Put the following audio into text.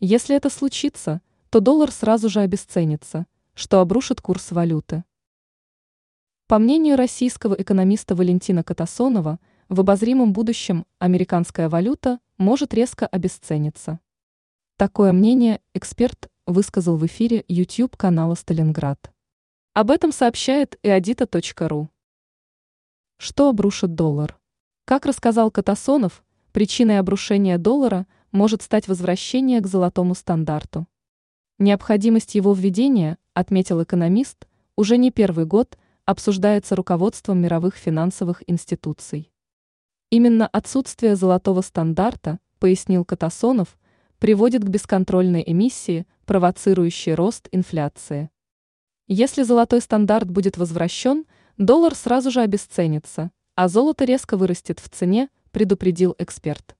Если это случится, то доллар сразу же обесценится, что обрушит курс валюты. По мнению российского экономиста Валентина Катасонова, в обозримом будущем американская валюта может резко обесцениться. Такое мнение эксперт высказал в эфире YouTube-канала «Сталинград». Об этом сообщает иодита.ру. Что обрушит доллар? Как рассказал Катасонов, причиной обрушения доллара может стать возвращение к золотому стандарту. Необходимость его введения, отметил экономист, уже не первый год обсуждается руководством мировых финансовых институций. Именно отсутствие золотого стандарта, пояснил Катасонов, приводит к бесконтрольной эмиссии, провоцирующей рост инфляции. Если золотой стандарт будет возвращен, доллар сразу же обесценится, а золото резко вырастет в цене, предупредил эксперт.